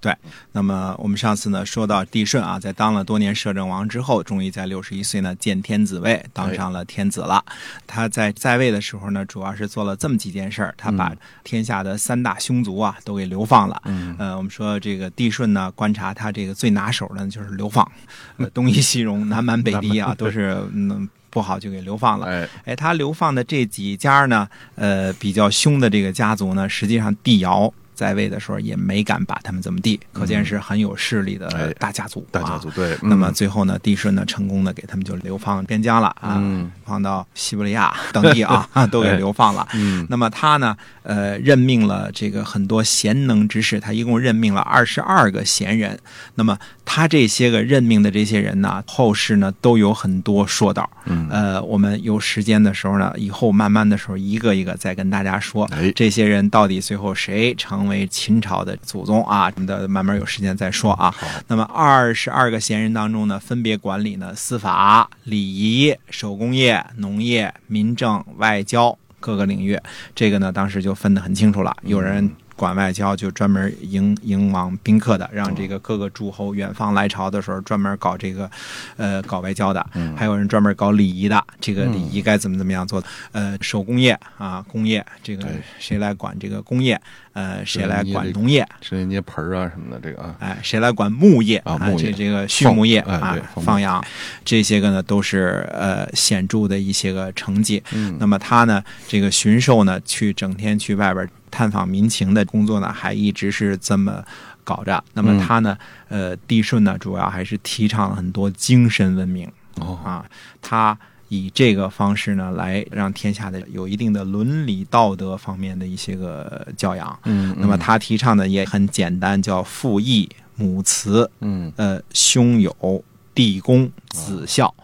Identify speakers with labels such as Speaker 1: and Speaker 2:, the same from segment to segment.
Speaker 1: 对，那么我们上次呢说到帝舜啊，在当了多年摄政王之后，终于在六十一岁呢见天子位，当上了天子了。他在在位的时候呢，主要是做了这么几件事儿，他把天下的三大凶族啊都给流放了。
Speaker 2: 嗯，
Speaker 1: 呃，我们说这个帝舜呢，观察他这个最拿手的就是流放，呃东夷西戎、南蛮北狄啊，都是嗯。不好就给流放了。
Speaker 2: 哎，
Speaker 1: 哎，他流放的这几家呢，呃，比较凶的这个家族呢，实际上帝尧在位的时候也没敢把他们怎么地，可见是很有势力的
Speaker 2: 哎
Speaker 1: 大家族。
Speaker 2: 大家族对。
Speaker 1: 那么
Speaker 2: 嗯
Speaker 1: 最后呢，帝舜呢成功的给他们就流放边疆了啊，
Speaker 2: 嗯
Speaker 1: 放到西伯利亚等地啊，都给流放了。
Speaker 2: 嗯
Speaker 1: 那么他呢，呃，任命了这个很多贤能之士，他一共任命了二十二个贤人。那么他这些个任命的这些人呢，后世呢都有很多说道。
Speaker 2: 嗯
Speaker 1: 呃，我们有时间的时候呢，以后慢慢的时候，一个一个再跟大家说，
Speaker 2: 哎
Speaker 1: 这些人到底最后谁成为秦朝的祖宗啊？我们的，慢慢有时间再说啊。那么二十二个贤人当中呢，分别管理呢司法、礼仪、手工业、农业、民政、外交各个领域。这个呢，当时就分得很清楚了。有人管外交，就专门迎迎往宾客的，让这个各个诸侯远方来朝的时候，专门搞这个，呃，搞外交的。
Speaker 2: 嗯
Speaker 1: 还有人专门搞礼仪的，这个礼仪该怎么怎么样做？呃，手工业啊，工业这个谁来管这个工业？呃，谁来管农业？
Speaker 2: 是捏盆儿啊什么的，这个啊，
Speaker 1: 哎，谁来管牧业
Speaker 2: 啊
Speaker 1: 这这个畜牧业啊
Speaker 2: 放哎对，放
Speaker 1: 放养，这些个呢都是呃显著的一些个成绩。
Speaker 2: 嗯
Speaker 1: 那么他呢，这个巡狩呢，去整天去外边探访民情的工作呢，还一直是这么搞着。那么
Speaker 2: 嗯
Speaker 1: 他呢，呃，帝舜呢，主要还是提倡了很多精神文明
Speaker 2: 哦
Speaker 1: 啊，他。以这个方式呢，来让天下的有一定的伦理道德方面的一些个教养。
Speaker 2: 嗯，
Speaker 1: 那么他提倡的也很简单，叫父义、母慈、
Speaker 2: 嗯
Speaker 1: 呃兄友、弟恭、子孝。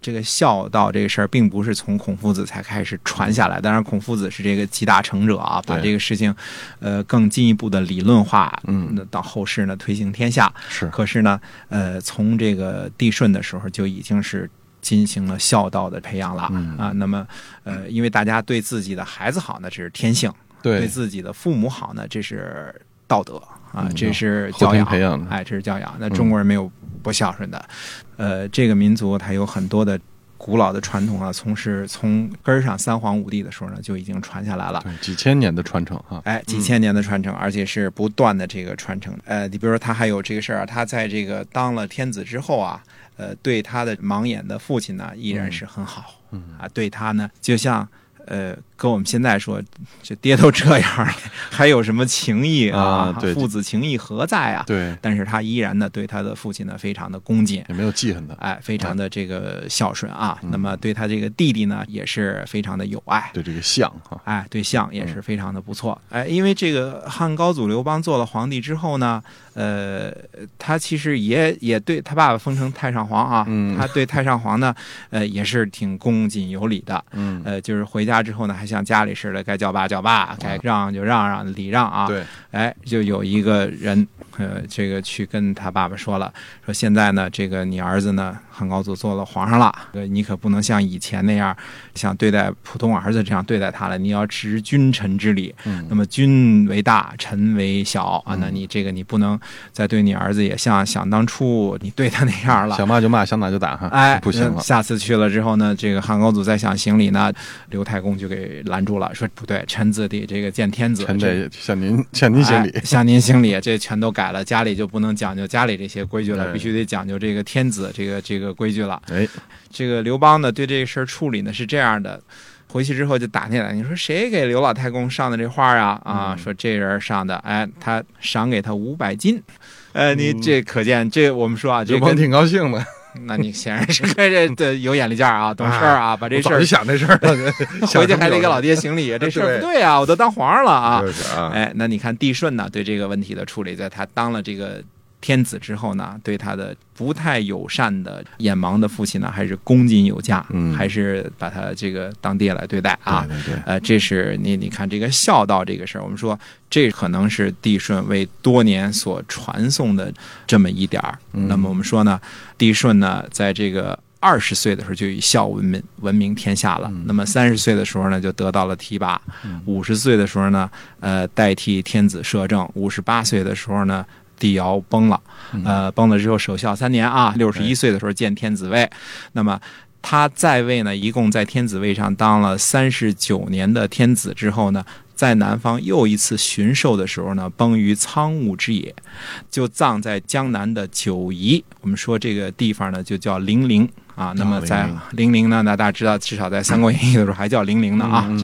Speaker 1: 这个孝道这个事儿，并不是从孔夫子才开始传下来。当然，孔夫子是这个集大成者啊，把这个事情，呃，更进一步的理论化，
Speaker 2: 嗯
Speaker 1: 那到后世呢推行天下。
Speaker 2: 是
Speaker 1: 可是呢，呃，从这个帝舜的时候就已经是进行了孝道的培养了、
Speaker 2: 嗯
Speaker 1: 啊。那么，呃，因为大家对自己的孩子好呢，这是天性；
Speaker 2: 对
Speaker 1: 对自己的父母好呢，这是道德啊
Speaker 2: 嗯，
Speaker 1: 这是教养
Speaker 2: 培养的
Speaker 1: 哎，这是教养。那中国人没有不孝顺的，呃，这个民族它有很多的。古老的传统啊，从是从根儿上三皇五帝的时候呢，就已经传下来了。
Speaker 2: 对几千年的传承啊，
Speaker 1: 哎，几千年的传承，而且是不断的这个传承。呃，你比如说他还有这个事儿啊，他在这个当了天子之后啊，呃，对他的盲眼的父亲呢，依然是很好。
Speaker 2: 嗯
Speaker 1: 啊，对他呢，就像呃，跟我们现在说，这爹都这样了，还有什么情谊
Speaker 2: 啊对
Speaker 1: 父子情谊何在啊？
Speaker 2: 对，
Speaker 1: 但是他依然呢，对他的父亲呢，非常的恭敬。
Speaker 2: 也没有记恨他，
Speaker 1: 哎，非常的这个孝顺啊。那么对他这个弟弟呢，也是非常的友爱。
Speaker 2: 对这个相哈，
Speaker 1: 哎，对象也是非常的不错。哎，因为这个汉高祖刘邦做了皇帝之后呢，呃，他其实也也对他爸爸封成太上皇啊，
Speaker 2: 嗯
Speaker 1: 他对太上皇呢，呃，也是挺恭敬有礼的。
Speaker 2: 嗯，
Speaker 1: 呃，就是回家之后呢，还像家里似的，该叫爸叫爸，该让就让让，礼让啊。
Speaker 2: 对，
Speaker 1: 哎，就有一个人，呃，这个去跟他爸爸说了，说现在呢，这个你儿子呢，汉高祖做了皇上了，呃，你可不能像以前那样，像对待普通儿子这样对待他了，你要执君臣之礼。
Speaker 2: 嗯
Speaker 1: 那么君为大，臣为小啊，那你这个你不能再对你儿子也像想当初你对他那样了。
Speaker 2: 想骂就骂，想打就打哈，
Speaker 1: 哎，
Speaker 2: 不行了，
Speaker 1: 下次去了之后呢，这个汉高祖再想行礼呢，刘太公就给拦住了，说不对，臣子得这个见天子，
Speaker 2: 臣
Speaker 1: 这
Speaker 2: 得向您向您行礼
Speaker 1: 哎，向您行礼，这全都改了，家里就不能讲究家里这些规矩了，必须得讲究这个天子这个这个规矩了。
Speaker 2: 哎，
Speaker 1: 这个刘邦呢，对这个事儿处理呢是这样的。回去之后就打听打听，说谁给刘老太公上的这画啊？啊，
Speaker 2: 嗯。
Speaker 1: 说这人上的，哎，他赏给他五百金。呃，你
Speaker 2: 嗯
Speaker 1: 这可见，这我们说啊，
Speaker 2: 刘邦挺高兴的，
Speaker 1: 那你显然是跟这的有眼力见儿啊，懂事儿啊，把这事儿
Speaker 2: 想这事儿了，
Speaker 1: 回去还得给老爹行礼，这事儿不对。啊，我都当皇上了啊，哎，那你看帝舜呢，对这个问题的处理，在他当了这个天子之后呢，对他的不太友善的眼盲的父亲呢，还是恭敬有加，
Speaker 2: 嗯
Speaker 1: 还是把他这个当爹来对待啊。
Speaker 2: 对对对，
Speaker 1: 呃，这是你你看这个孝道这个事儿，我们说这可能是帝舜为多年所传颂的这么一点儿。
Speaker 2: 嗯
Speaker 1: 那么我们说呢，帝舜呢，在这个二十岁的时候就以孝闻名闻名天下了。
Speaker 2: 嗯
Speaker 1: 那么三十岁的时候呢，就得到了提拔
Speaker 2: 嗯；
Speaker 1: 五十岁的时候呢，呃，代替天子摄政；五十八岁的时候呢。帝尧崩了，
Speaker 2: 嗯
Speaker 1: 呃，崩了之后守孝三年啊，六十一岁的时候见天子位，那么他在位呢，一共在天子位上当了三十九年的天子之后呢，在南方又一次巡狩的时候呢，崩于苍梧之野，就葬在江南的九夷。我们说这个地方呢，就叫零陵啊。那么在零陵呢，那大家知道，至少在《三国演义》的时候还叫零陵呢啊。
Speaker 2: 嗯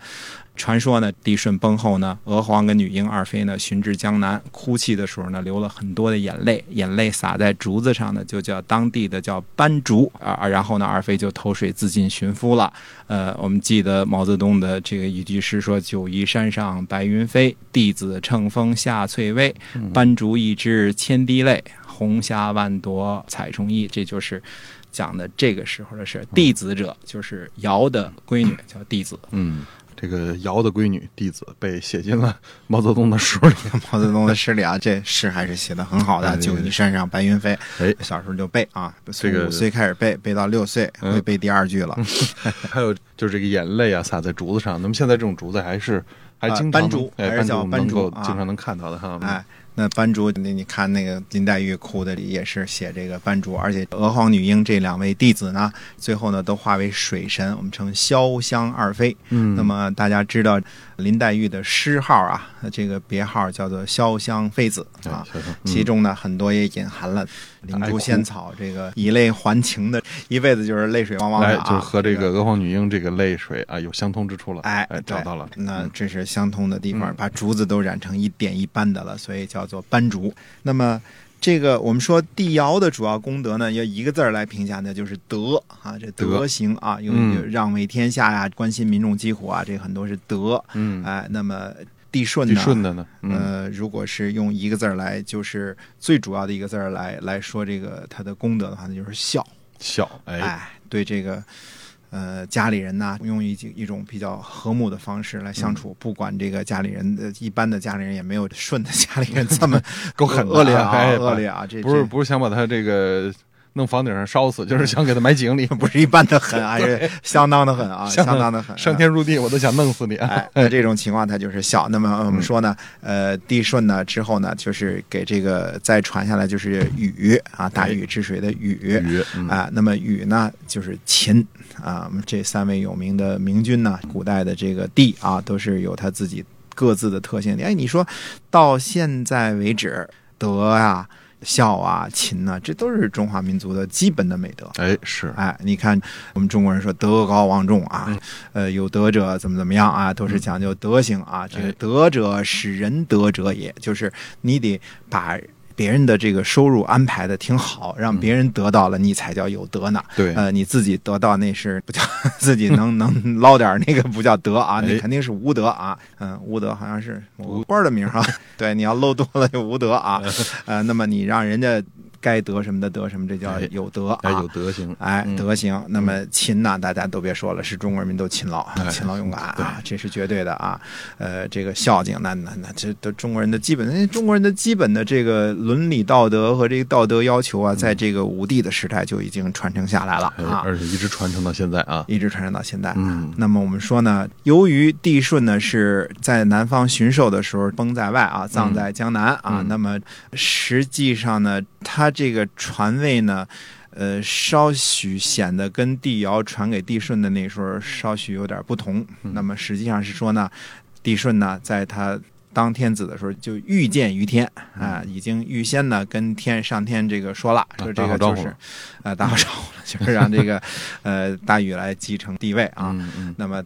Speaker 1: 传说呢，帝舜崩后呢，娥皇跟女英二妃呢寻至江南，哭泣的时候呢，流了很多的眼泪，眼泪洒在竹子上呢，就叫当地的叫斑竹啊。然后呢，二妃就投水自尽寻夫了。呃，我们记得毛泽东的这个一句诗说：“九嶷山上白云飞，弟子乘风下翠微。斑竹一枝千滴泪，红霞万朵彩虫衣。”这就是讲的这个时候的事。弟子者就是尧的闺女，叫弟子。
Speaker 2: 嗯，这个尧的闺女弟子被写进了毛泽东的书里。
Speaker 1: 毛泽东的诗里啊，这诗还是写的很好的。九嶷山上白云飞，
Speaker 2: 哎，
Speaker 1: 小时候就背啊，从
Speaker 2: 这个
Speaker 1: 五岁开始背，背到六岁
Speaker 2: 嗯
Speaker 1: 会背第二句了。
Speaker 2: 还有就是这个眼泪啊洒在竹子上，那么现在这种竹子还是还经常
Speaker 1: 斑竹
Speaker 2: 哎，
Speaker 1: 还是叫
Speaker 2: 斑能够
Speaker 1: 斑竹啊
Speaker 2: 经常能看到的哈。
Speaker 1: 哎，那班主，你你看那个林黛玉哭的也是写这个班主，而且娥皇、女英这两位弟子呢，最后呢都化为水神，我们称潇湘二妃。
Speaker 2: 嗯，
Speaker 1: 那么大家知道林黛玉的诗号啊，这个别号叫做潇湘妃子
Speaker 2: 哎
Speaker 1: 啊。其中呢，很多也隐含了灵珠仙草这个以泪还情的，一辈子就是泪水汪汪的。
Speaker 2: 就和这
Speaker 1: 个
Speaker 2: 个娥皇女英这个泪水啊有相通之处了。
Speaker 1: 哎
Speaker 2: 哎，找到了。
Speaker 1: 那这是相通的地方，
Speaker 2: 嗯
Speaker 1: 把竹子都染成一点一斑的了，所以叫做斑竹。那么。这个我们说帝尧的主要功德呢，要一个字儿来评价，那就是德啊，这
Speaker 2: 德
Speaker 1: 德行啊，有
Speaker 2: 嗯
Speaker 1: 有让为天下呀，关心民众疾苦啊，这很多是德。
Speaker 2: 嗯，
Speaker 1: 哎，那么帝舜
Speaker 2: 帝
Speaker 1: 呢？
Speaker 2: 舜的呢？嗯，
Speaker 1: 呃，如果是用一个字儿来，就是最主要的一个字儿来来说这个他的功德的话，那就是孝。
Speaker 2: 孝，哎，
Speaker 1: 哎，对这个呃家里人呐，用一一种比较和睦的方式来相
Speaker 2: 嗯
Speaker 1: 处，不管这个家里人的一般的家里人也没有顺的家里人这么
Speaker 2: 够狠
Speaker 1: 恶劣啊，
Speaker 2: 哎
Speaker 1: 恶劣啊！这
Speaker 2: 不是不是想把他这个弄房顶上烧死，就是想给他埋井里，
Speaker 1: 不是一般的狠，啊是相当的狠啊，
Speaker 2: 相当
Speaker 1: 的狠。
Speaker 2: 上天入地我都想弄死你。
Speaker 1: 哎，那这种情况他就是小。那么我们说呢，呃，帝舜呢之后呢，就是给这个再传下来就是禹啊，大禹治水的禹。啊，那么禹呢，就是秦啊，这三位有名的明君呢，古代的这个帝啊，都是有他自己各自的特性。哎，你说到现在为止，德啊、孝啊、勤啊，这都是中华民族的基本的美德。
Speaker 2: 哎是，
Speaker 1: 哎，你看我们中国人说德高望重啊，
Speaker 2: 嗯
Speaker 1: 呃，有德者怎么怎么样啊，都是讲究德行啊。这个
Speaker 2: 哎
Speaker 1: 德者使人德者也，就是你得把别人的这个收入安排的挺好，让别人得到了，你才叫有德呢。
Speaker 2: 对，
Speaker 1: 呃，你自己得到那是不叫 自己能 能捞点那个不叫德啊，
Speaker 2: 哎
Speaker 1: 那肯定是无德啊。嗯，无德好像是某个官的名儿啊。对，你要搂多了就无德啊。呃，那么你让人家该得什么的得什么，这叫
Speaker 2: 哎
Speaker 1: 有德
Speaker 2: 哎有
Speaker 1: 啊。
Speaker 2: 德行，
Speaker 1: 哎，
Speaker 2: 嗯
Speaker 1: 德行。那么勤呢，大家都别说了，是中国人民都勤劳、
Speaker 2: 哎
Speaker 1: 勤劳勇敢啊，这是绝对的啊。呃，这个孝敬，那那那这都中国人的基本，哎中国人的基本的这个伦理道德和这个道德要求啊，在这个武帝的时代就已经传承下来了。
Speaker 2: 而且一直传承到现在啊。
Speaker 1: 一直传承到现在。
Speaker 2: 嗯
Speaker 1: 那么我们说呢，由于帝舜呢是在南方巡狩的时候崩在外啊，葬在江南啊，
Speaker 2: 嗯
Speaker 1: 那么实际上呢，他这个传位呢。呃，稍许显得跟帝尧传给帝舜的那时候稍许有点不同。
Speaker 2: 嗯
Speaker 1: 那么实际上是说呢，帝舜呢在他当天子的时候就预见于天啊，已经预先呢跟天上天这个说了，说这个就是呃打好招呼了，就是 让这个呃大禹来继承帝位啊。
Speaker 2: 嗯嗯
Speaker 1: 那么，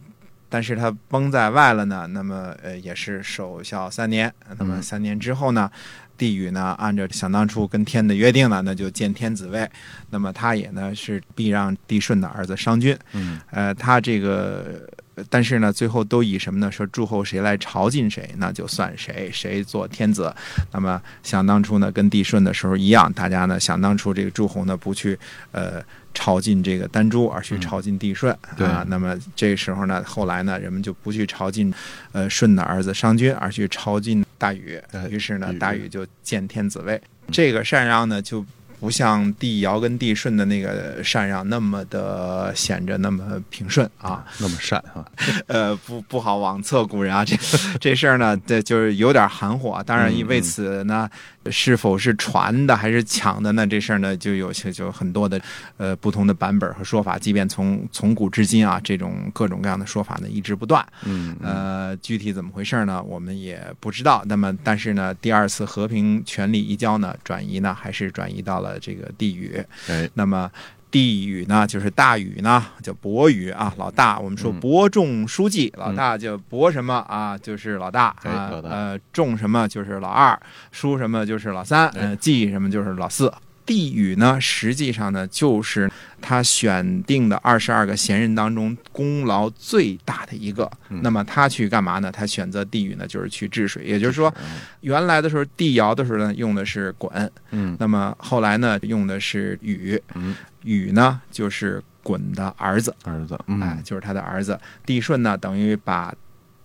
Speaker 1: 但是他崩在外了呢，那么呃也是守孝三年。那么
Speaker 2: 嗯
Speaker 1: 三年之后呢，帝禹呢按照想当初跟天的约定呢，那就见天子位。那么他也呢是避让帝舜的儿子商均。
Speaker 2: 嗯
Speaker 1: 呃，他这个但是呢，最后都以什么呢？说诸侯谁来朝觐谁，那就算谁谁做天子。那么想当初呢，跟帝舜的时候一样，大家呢想当初这个诸侯呢不去呃朝觐这个丹朱，而去朝觐帝舜、
Speaker 2: 对
Speaker 1: 啊。那么这时候呢，后来呢，人们就不去朝觐呃舜的儿子商均，而去朝觐大禹
Speaker 2: 哎。
Speaker 1: 于是呢，大禹就见天子位。这个禅让呢，就不像帝尧跟帝舜的那个禅让那么的显着那么平顺啊。
Speaker 2: 那么善啊，
Speaker 1: 呃，不不好妄测古人啊，这这事儿呢，这就是有点含糊啊。当然，
Speaker 2: 嗯
Speaker 1: 为此呢，是否是传的还是抢的呢？这事儿呢，就有些就很多的呃不同的版本和说法。即便从从古至今啊，这种各种各样的说法呢，一直不断。
Speaker 2: 嗯
Speaker 1: 呃，具体怎么回事呢？我们也不知道。那么，但是呢，第二次和平权力移交呢，转移呢，还是转移到了这个帝禹。
Speaker 2: 哎，
Speaker 1: 那么帝禹呢，就是大禹呢，叫伯禹啊，老大。我们说
Speaker 2: 嗯
Speaker 1: 伯仲叔季，老大叫伯什么啊，就是老大
Speaker 2: 哎
Speaker 1: 啊呃，仲什么就是老二，叔什么就是老三，
Speaker 2: 哎
Speaker 1: 呃，季什么就是老四。帝禹呢，实际上呢，就是他选定的二十二个贤人当中功劳最大的一个。
Speaker 2: 嗯
Speaker 1: 那么他去干嘛呢？他选择帝禹呢，就是去治水。也就是说，
Speaker 2: 嗯
Speaker 1: 原来的时候帝尧的时候呢，用的是鲧，
Speaker 2: 嗯
Speaker 1: 那么后来呢，用的是禹。
Speaker 2: 嗯，
Speaker 1: 禹呢就是鲧的儿子，
Speaker 2: 儿子，
Speaker 1: 哎
Speaker 2: 嗯，
Speaker 1: 就是他的儿子。帝舜呢，等于把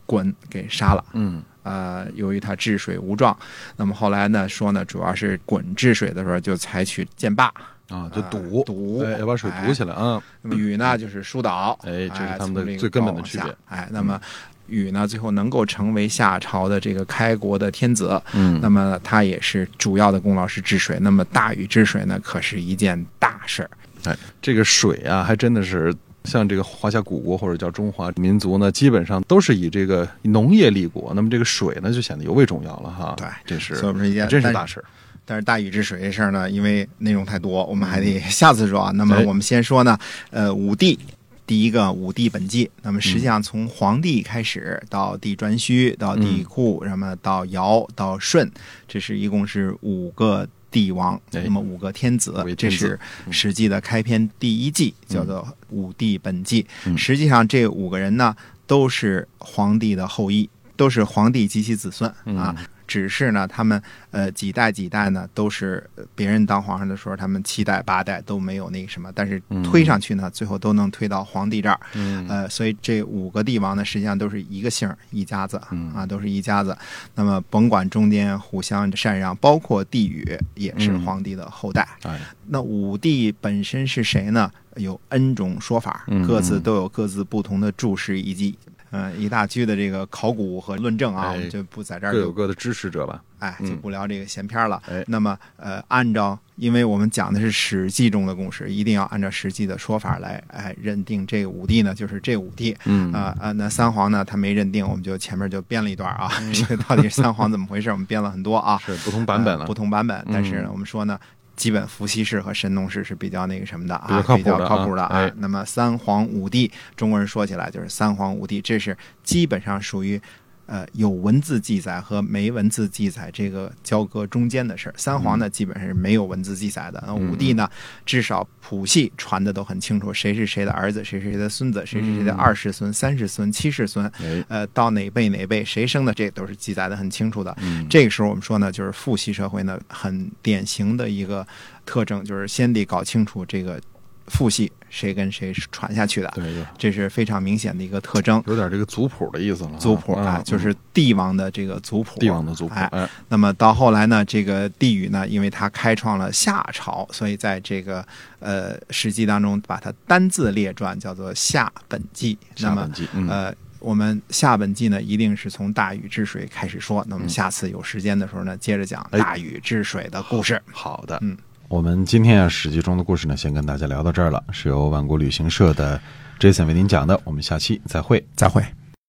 Speaker 1: 鲧给杀了。
Speaker 2: 嗯
Speaker 1: 呃，由于他治水无状，那么后来呢说呢，主要是鲧治水的时候就采取建坝，
Speaker 2: 啊，就
Speaker 1: 啊
Speaker 2: 堵
Speaker 1: 堵
Speaker 2: 哎，要把水堵起来啊，
Speaker 1: 那么禹呢就是疏导，
Speaker 2: 哎这是他们的最根本的区别。
Speaker 1: 哎，那么禹呢最后能够成为夏朝的这个开国的天子，
Speaker 2: 嗯
Speaker 1: 那么他也是主要的功劳是治水。那么大禹治水呢，可是一件大事儿。
Speaker 2: 哎，这个水啊，还真的是像这个华夏古国或者叫中华民族呢，基本上都是以这个农业立国，那么这个水呢就显得尤为重要了哈。
Speaker 1: 对
Speaker 2: 这是
Speaker 1: 所以我们说一件
Speaker 2: 真是大事。
Speaker 1: 但是大禹治水这事儿呢，因为内容太多，我们还得下次说啊。那么
Speaker 2: 哎
Speaker 1: 我们先说呢，呃，武帝。第一个五帝本纪，那么实际上从黄帝开始到帝颛顼，到帝喾，那么到尧，到舜，这是一共是五个帝王，
Speaker 2: 哎
Speaker 1: 那么五个天子这是《史记》的开篇第一纪，叫做武帝本纪。
Speaker 2: 嗯。
Speaker 1: 实际上这五个人呢，都是皇帝的后裔，都是皇帝及其子孙啊。
Speaker 2: 嗯
Speaker 1: 只是呢，他们呃几代几代呢，都是呃别人当皇上的时候，他们七代八代都没有那个什么，但是推上去呢，最后都能推到皇帝这儿。
Speaker 2: 嗯
Speaker 1: 呃，所以这五个帝王呢，实际上都是一个姓一家子
Speaker 2: 嗯
Speaker 1: 啊，都是一家子。那么甭管中间互相禅让，包括帝宇也是
Speaker 2: 嗯
Speaker 1: 皇帝的后代。
Speaker 2: 哎，
Speaker 1: 那武帝本身是谁呢？有 N 种说法
Speaker 2: 嗯，
Speaker 1: 各自都有各自不同的注释以及。呃，一大堆的这个考古和论证啊，
Speaker 2: 哎
Speaker 1: 我们就不在这儿
Speaker 2: 各有各的支持者吧。
Speaker 1: 哎，
Speaker 2: 嗯
Speaker 1: 就不聊这个闲篇儿了。
Speaker 2: 哎
Speaker 1: 那么呃，按照因为我们讲的是《史记》中的故事，一定要按照《史记》的说法来哎认定这五帝呢，就是这五帝。
Speaker 2: 嗯
Speaker 1: 啊啊，那三皇呢，他没认定，我们就前面就编了一段啊，这个到底是三皇怎么回事？我们编了很多啊，
Speaker 2: 是不同版本了
Speaker 1: 呃不。同版本。但是呢
Speaker 2: 嗯
Speaker 1: 我们说呢，基本伏羲氏和神农氏是比较那个什么的啊，
Speaker 2: 比较靠谱的啊哎
Speaker 1: 那么三皇五帝，中国人说起来就是三皇五帝，这是基本上属于。呃，有文字记载和没文字记载这个交割中间的事儿。三皇呢，基本上是没有文字记载的。那五帝呢，至少谱系传的都很清楚，谁是谁的儿子，谁是谁的孙子，谁是谁的
Speaker 2: 嗯
Speaker 1: 二世孙、三世孙、七世孙，
Speaker 2: 哎，
Speaker 1: 呃，到哪辈哪辈谁生的，这都是记载的很清楚的。
Speaker 2: 嗯
Speaker 1: 这个时候我们说呢，就是父系社会呢，很典型的一个特征，就是先得搞清楚这个父系谁跟谁是传下去的，
Speaker 2: 对，对
Speaker 1: 这是非常明显的一个特征。
Speaker 2: 有点这个族谱的意思了。
Speaker 1: 族谱啊，
Speaker 2: 嗯
Speaker 1: 就是帝王的这个族谱，
Speaker 2: 帝王的族谱。
Speaker 1: 哎，
Speaker 2: 哎，
Speaker 1: 那么到后来呢，这个帝禹呢，因为他开创了夏朝，所以在这个呃《史记》当中把它单字列传，叫做《夏本纪》。那么呃，我们夏本纪呢，一定是从大禹治水开始说。那么
Speaker 2: 嗯
Speaker 1: 下次有时间的时候呢，接着讲
Speaker 2: 哎
Speaker 1: 大禹治水的故事。
Speaker 2: 好的，
Speaker 1: 嗯，
Speaker 2: 我们今天啊《史记》中的故事呢，先跟大家聊到这儿了，是由万国旅行社的 Jason 为您讲的，我们下期再会。
Speaker 1: 再会。